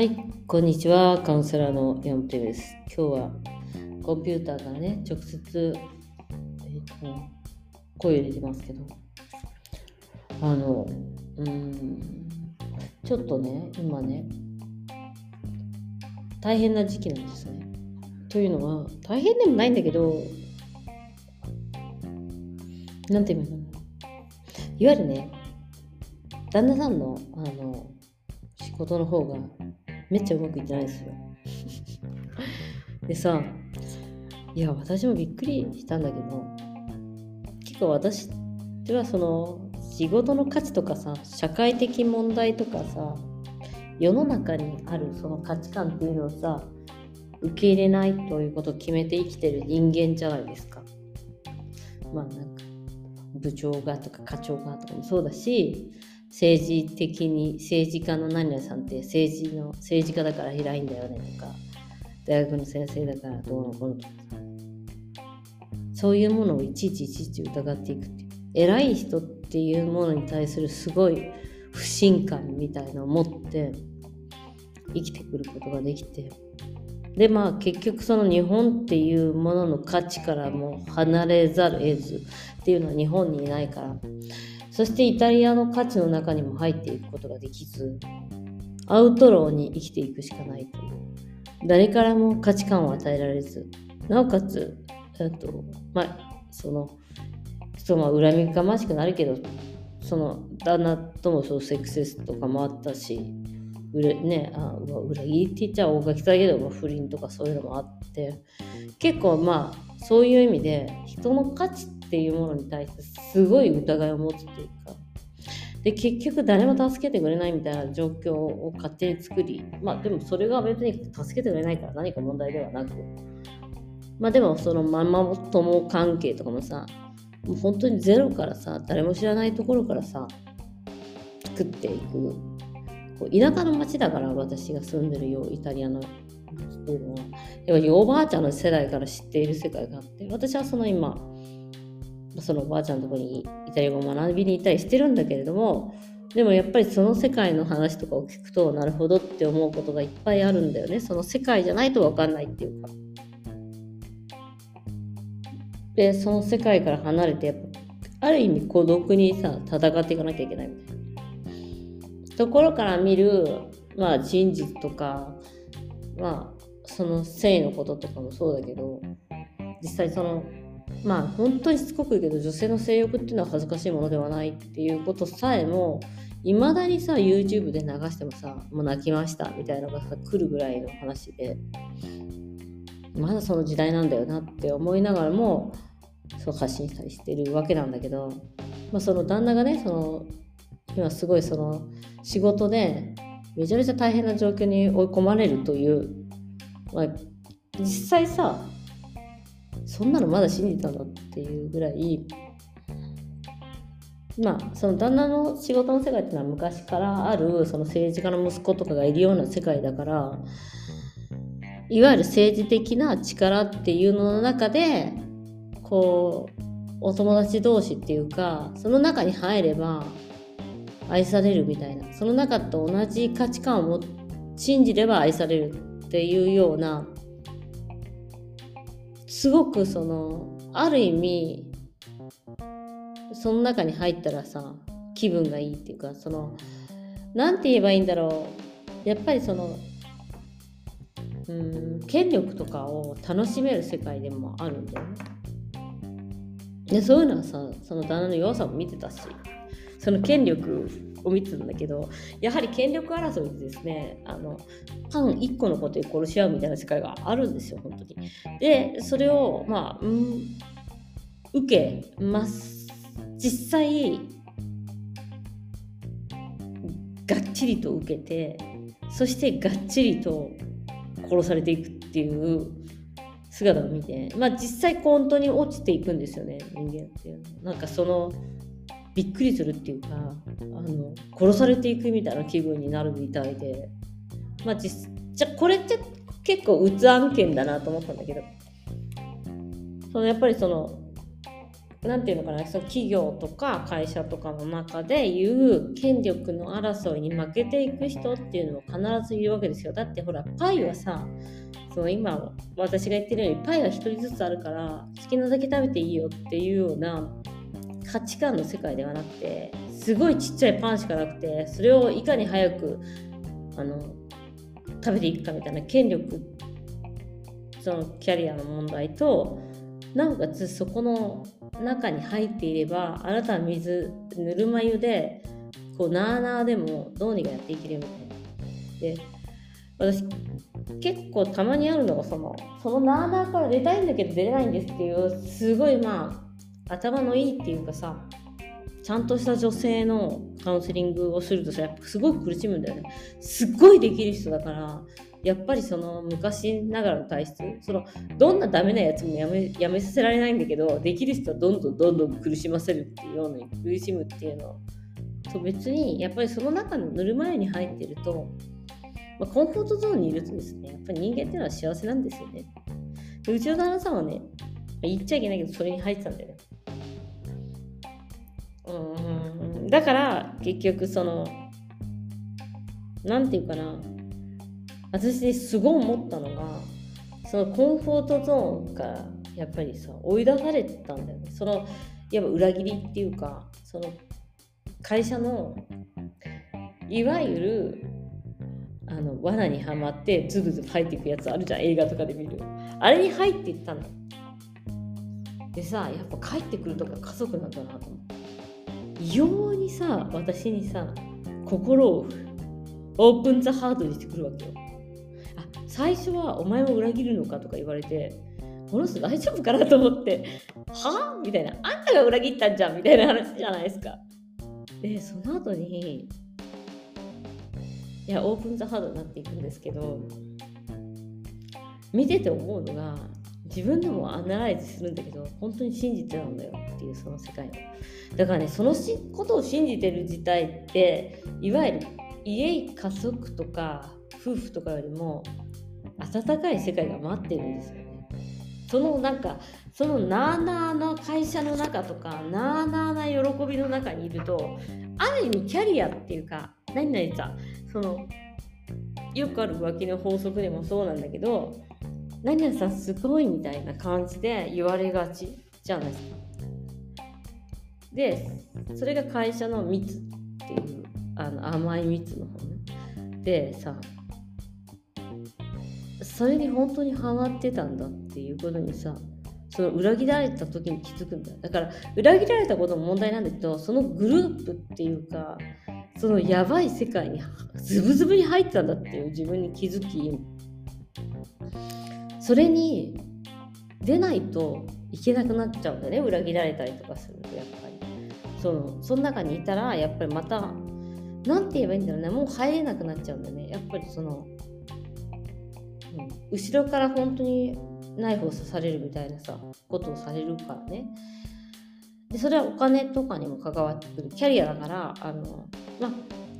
はい、こんにちは。カウンセラーの山本です。今日はコンピューターからね、直接、えーと声を入れてますけど、あの、うん、ちょっとね、今ね、大変な時期なんですね。というのは、大変でもないんだけど、なんて言うの？いわゆるね、旦那さんの、あの、仕事の方がめっちゃうまくいってないですよ。でさ、いや、私もびっくりしたんだけど、結構私はその仕事の価値とかさ、社会的問題とかさ、世の中にあるその価値観っていうのをさ、受け入れないということを決めて生きてる人間じゃないですか。まあなんか、部長がとか課長がとかもそうだし、政治的に政治家の何々さんって政治の政治家だから偉いんだよねとか大学の先生だからどうのこうのとかそういうものをいちいちいちいち疑っていくっていう。偉い人っていうものに対するすごい不信感みたいなのを持って生きてくることができて。でまあ結局その日本っていうものの価値からも離れざる得ずっていうのは日本にいないから。そしてイタリアの価値の中にも入っていくことができずアウトローに生きていくしかないという。誰からも価値観を与えられずなおかつえっとまあそのちょっとまあ恨みがましくなるけどその旦那ともそうセクセスとかもあったし裏,、ね、あ裏切りって言っちゃ大垣だけど、不倫とかそういうのもあって結構まあそういう意味で人の価値ってていうものに対してすごい疑いを持つというか。で結局誰も助けてくれないみたいな状況を勝手に作りまあでもそれが別に助けてくれないから何か問題ではなく。まあでもそのママ友関係とかもさもう本当にゼロからさ誰も知らないところからさ作っていく。こう田舎の町だから私が住んでるようイタリアの。っていうのはやっぱりおばあちゃんの世代から知っている世界があって私はその今そのおばあちゃんのとこにイタリア語を学びに行ったりしてるんだけれどもでもやっぱりその世界の話とかを聞くとなるほどって思うことがいっぱいあるんだよね。その世界じゃないと分かんないっていうか。でその世界から離れてやっぱある意味孤独にさ戦っていかなきゃいけないみたいな。ところから見るまあ真実とかまあその性のこととかもそうだけど実際そのまあ本当にしつこく言うけど女性の性欲っていうのは恥ずかしいものではないっていうことさえもいまだにさ YouTube で流してもさもう泣きましたみたいなのがさ来るぐらいの話で。まだその時代なんだよなって思いながらもそう発信したりしてるわけなんだけど、まあ、その旦那がねその今すごいその仕事でめちゃめちゃ大変な状況に追い込まれるという、まあ、実際さそんなのまだ信じたの？っていうぐらいまあその旦那の仕事の世界っていうのは昔からあるその政治家の息子とかがいるような世界だからいわゆる政治的な力っていうのの中でこうお友達同士っていうかその中に入れば愛されるみたいな。その中と同じ価値観を信じれば愛されるっていうようなすごくそのある意味その中に入ったらさ気分がいいっていうかその何て言えばいいんだろうやっぱりそのうん権力とかを楽しめる世界でもあるんだよね。でそういうのはさその旦那の弱さも見てたしその権力を見てたんだけどやはり権力争いでですねあのパン1個のことで殺し合うみたいな世界があるんですよ本当に。でそれをまあ、うん、受けます実際がっちりと受けてそしてがっちりと殺されていくっていう姿を見てまあ実際本当に落ちていくんですよね人間っていうのはなんかそのびっくりするっていうかあの殺されていくみたいな気分になるみたいで。まあ実じゃこれって結構うつ案件だなと思ったんだけど。そのやっぱりそのなんていうのかなその企業とか会社とかの中でいう権力の争いに負けていく人っていうのは必ずいるわけですよ。だってほらパイはさその今私が言ってるようにパイは1人ずつあるから好きなだけ食べていいよっていうような価値観の世界ではなくてすごいちっちゃいパンしかなくてそれをいかに早くあの食べていくかみたいな権力そのキャリアの問題となおかつそこの中に入っていればあなたは水ぬるま湯でこうなあなあでもどうにかやっていけるみたいな。で私結構たまにあるのがそのそのなあなあから出たいんだけど出れないんですっていうすごいまあ頭のいいっていうかさちゃんとした女性のカウンセリングをするとさやっぱすごく苦しむんだよね。すっごいできる人だからやっぱりその昔ながらの体質そのどんなダメなやつもやめやめさせられないんだけどできる人はどんどんどんどん苦しませるっていうように苦しむっていうの。と別にやっぱりその中のぬるま湯に入ってると、まあ、コンフォートゾーンにいるとですねやっぱり人間っていうのは幸せなんですよね。でうちの旦那さんはね言っちゃいけないけどそれに入ってたんだよね。だから結局その何て言うかな。私すごい思ったのがそのコンフォートゾーンからやっぱりさ追い出されてたんだよね。そのやっぱ裏切りっていうかその会社のいわゆるあの罠にはまってズブズブ入っていくやつあるじゃん。映画とかで見る。あれに入っていったの。でさやっぱ帰ってくるとか家族なんだなと思って。異様にさ私にさ心をオープンザハードにしてくるわけよ。あ最初はお前も裏切るのかとか言われてこの人大丈夫かなと思ってはあみたいな。あんたが裏切ったんじゃん！みたいな話じゃないですか。でその後にいやオープンザハードになっていくんですけど見てて思うのが自分でもアナライズするんだけど本当に信じてたんだよっていうその世界を。だからねそのことを信じてる事態っていわゆる家家族とか夫婦とかよりも温かい世界が待ってるんですよね。そのなんかそのなあなあな会社の中とかなあなあな喜びの中にいるとある意味キャリアっていうか何々さそのよくある浮気の法則でもそうなんだけど何々さんすごいみたいな感じで言われがちじゃないですか。でそれが会社の密っていうあの甘い蜜の方ね。でさそれに本当にハマってたんだっていうことにさその裏切られた時に気づくんだだから裏切られたことも問題なんだけどそのグループっていうかそのやばい世界にズブズブに入ってたんだっていう自分に気づき。それに出ないといけなくなっちゃうんだね裏切られたりとかするとやっぱり。そのその中にいたらやっぱりまた何て言えばいいんだろうね。もう入れなくなっちゃうんだよね。やっぱりそのうん、後ろから本当にナイフを刺されるみたいなさことをされるからね。でそれはお金とかにも関わってくる。キャリアだからあのまあ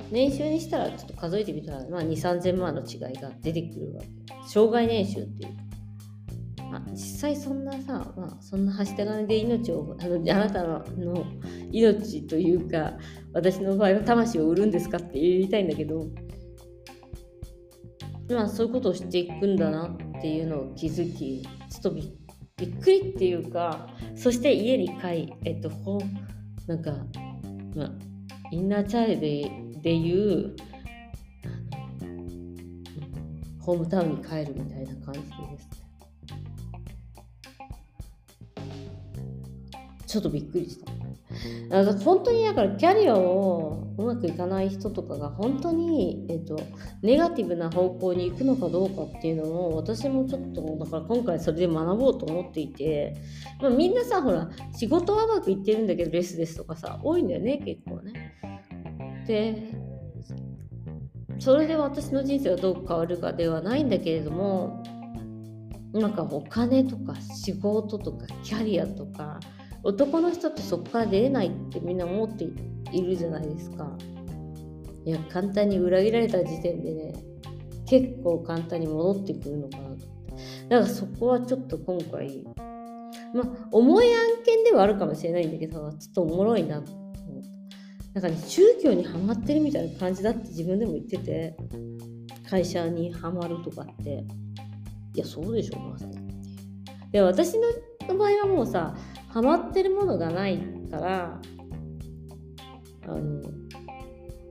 年収にしたらちょっと数えてみたら、まあ、2 3 0 0 0万の違いが出てくるわけ。障害年収っていうまあ、実際そんなさ、まあ、そんなはした金で命をあのあなたの命というか私の場合は魂を売るんですかって言いたいんだけどまあそういうことをしていくんだなっていうのを気づきちょっとびっくりっていうかそして家に帰えっとほなんかまあインナーチャイルドでいうホームタウンに帰るみたいな感じです。ちょっとびっくりした。だから本当にだからキャリアをうまくいかない人とかが本当に、えっと、ネガティブな方向に行くのかどうかっていうのを私もちょっとだから今回それで学ぼうと思っていて、まあ、みんなさほら仕事はうまくいってるんだけどレスですとかさ多いんだよね結構ね。でそれで私の人生がどう変わるかではないんだけれどもなんかお金とか仕事とかキャリアとか男の人ってそこから出れないってみんな思っているじゃないですか。いや、簡単に裏切られた時点でね、結構簡単に戻ってくるのかなと。だからそこはちょっと今回、まあ重い案件ではあるかもしれないんだけどちょっとおもろいなと思ったなんかね宗教にはまってるみたいな感じだって自分でも言ってて会社にはまるとかっていやそうでしょまさにで私の場合はもうさハマってるものがないからあの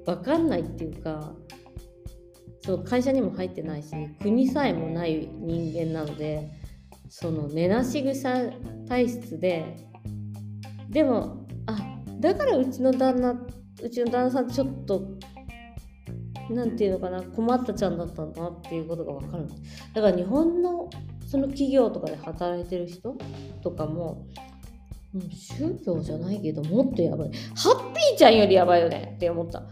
分かんないっていうかそう会社にも入ってないし国さえもない人間なのでその寝なし草体質ででもあだからうちの旦那うちの旦那さんちょっとなんていうのかな困ったちゃんだったんだなっていうことが分かる。だから日本のその企業とかで働いてる人とかもうん、宗教じゃないけどもっとやばい。ハッピーちゃんよりやばいよね。って思った。あ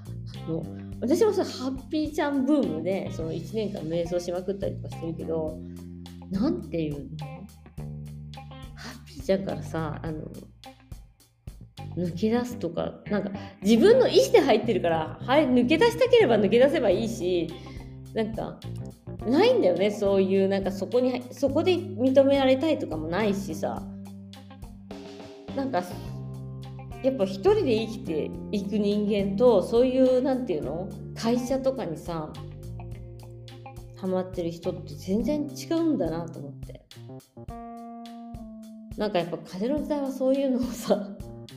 の私もさハッピーちゃんブームでその1年間瞑想しまくったりとかしてるけどなんていうの？ハッピーちゃんからさあの抜け出すとかなんか自分の意思で入ってるから、はい、抜け出したければ抜け出せばいいしなんかないんだよね。そういうなんかそこにそこで認められたいとかもないしさ。なんかやっぱ一人で生きていく人間とそういうなんていうの会社とかにさハマってる人って全然違うんだなと思って。なんかやっぱ風の時代はそういうのをさ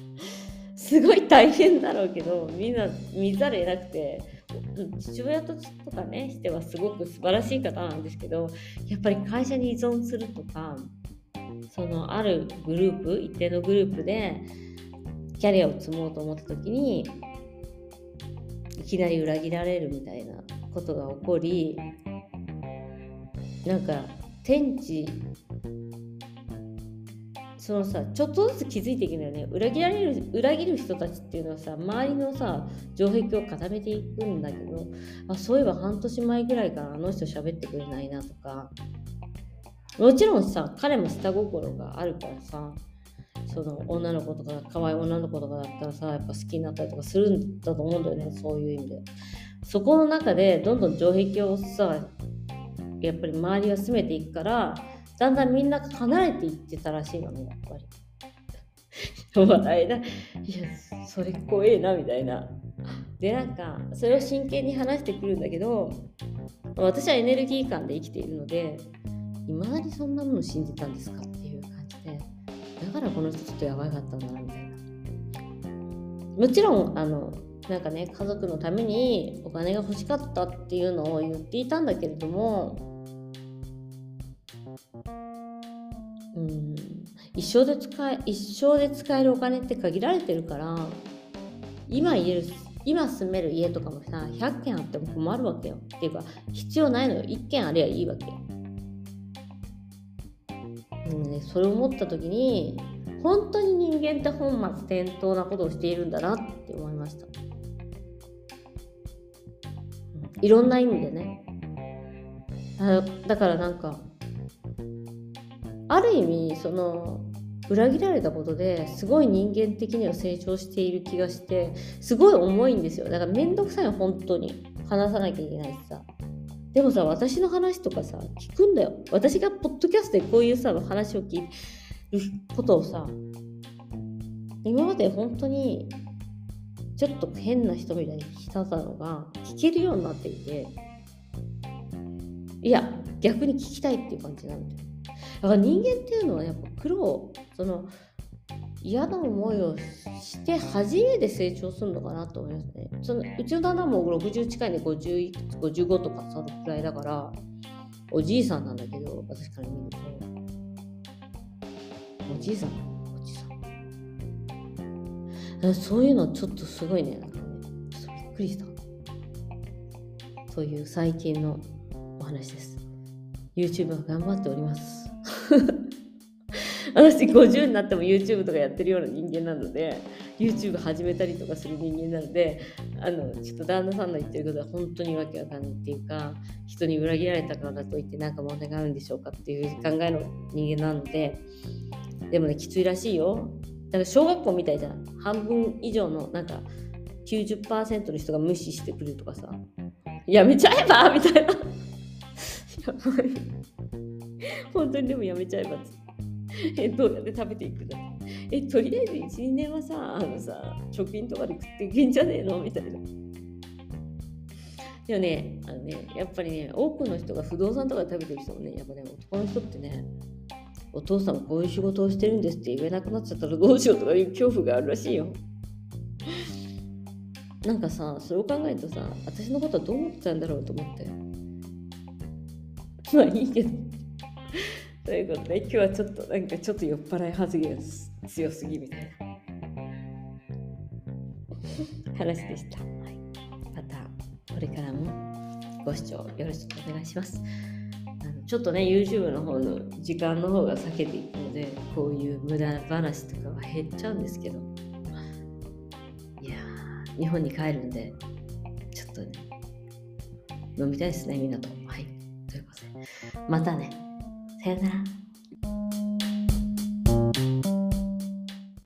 すごい大変だろうけどみんな見ざる得なくて父親とかねしてはすごく素晴らしい方なんですけどやっぱり会社に依存するとかそのあるグループ一定のグループでキャリアを積もうと思った時にいきなり裏切られるみたいなことが起こりなんか天地そのさちょっとずつ気づいていくんだよね。裏切られる裏切る人たちっていうのはさ周りのさ城壁を固めていくんだけどあそういえば半年前ぐらいからあの人喋ってくれないなとかもちろんさ彼も下心があるからさその女の子とか可愛い女の子とかだったらさやっぱ好きになったりとかするんだと思うんだよねそういう意味で。そこの中でどんどん城壁をさやっぱり周りが詰めていくからだんだんみんな離れていってたらしいのねやっぱり。笑いだ。いやそれ怖えなみたいな。でなんかそれを真剣に話してくるんだけど私はエネルギー感で生きているのでいまだにそんなもの信じたんですか？っていう感じでだからこの人ちょっとやばかったんだなみたいな。もちろんあのなんかね家族のためにお金が欲しかったっていうのを言っていたんだけれどもうん一生で使え一生で使えるお金って限られてるから今言える今住める家とかもさ100軒あっても困るわけよ。っていうか必要ないのよ。1軒あればいいわけうんね、それを思った時に本当に人間って本末転倒なことをしているんだなって思いました、いろんな意味でね。あだからなんかある意味その裏切られたことですごい人間的には成長している気がしてすごい重いんですよ。だから面倒くさい本当に。話さなきゃいけないしさ。でもさ、私の話とかさ、聞くんだよ。私がポッドキャストでこういうさ、話を聞くことをさ、今まで本当にちょっと変な人みたいに来たのが聞けるようになっていて、いや、逆に聞きたいっていう感じなんだよ。だから人間っていうのはやっぱ苦労、その、嫌な思いをして初めて成長するのかなと思いますね。そのうちの旦那も60近いで50 55とかそのくらいだからおじいさんなんだけど私から見るとおじいさんおじいさん。そういうのちょっとすごいね。なんかねちょっとびっくりした。そういう最近のお話です。YouTube は頑張っております 私50になっても YouTube とかやってるような人間なので YouTube 始めたりとかする人間なのであのちょっと旦那さんの言ってることは本当にわけわかんないっていうか人に裏切られたからといって何か問題があるんでしょうかっていう考えの人間なのででもねきついらしいよ。だから小学校みたいじゃん。半分以上のなんか90%の人が無視してくるとかさ。やめちゃえばみたいな。やばい。本当にでもやめちゃえばっえどうやって食べていくだえとりあえず12年はさあのさ貯金とかで食っていけんじゃねえの？みたいな。でもねあのねやっぱりね多くの人が不動産とかで食べてる人もねやっぱね男の人ってねお父さんもこういう仕事をしてるんですって言えなくなっちゃったらどうしようとかいう恐怖があるらしいよ。なんかさそれを考えるとさ私のことはどう思ってたんだろうと思って。まあいいけど。ということで今日はちょっとなんかちょっと酔っ払い発言強すぎみたいな。話でした、はい、またこれからもご視聴よろしくお願いします。あのちょっとね YouTube の方の時間の方が避けていくのでこういう無駄話とかは減っちゃうんですけど。いや日本に帰るんでちょっとね飲みたいですねみんなと。はい。ということで。またねさよなら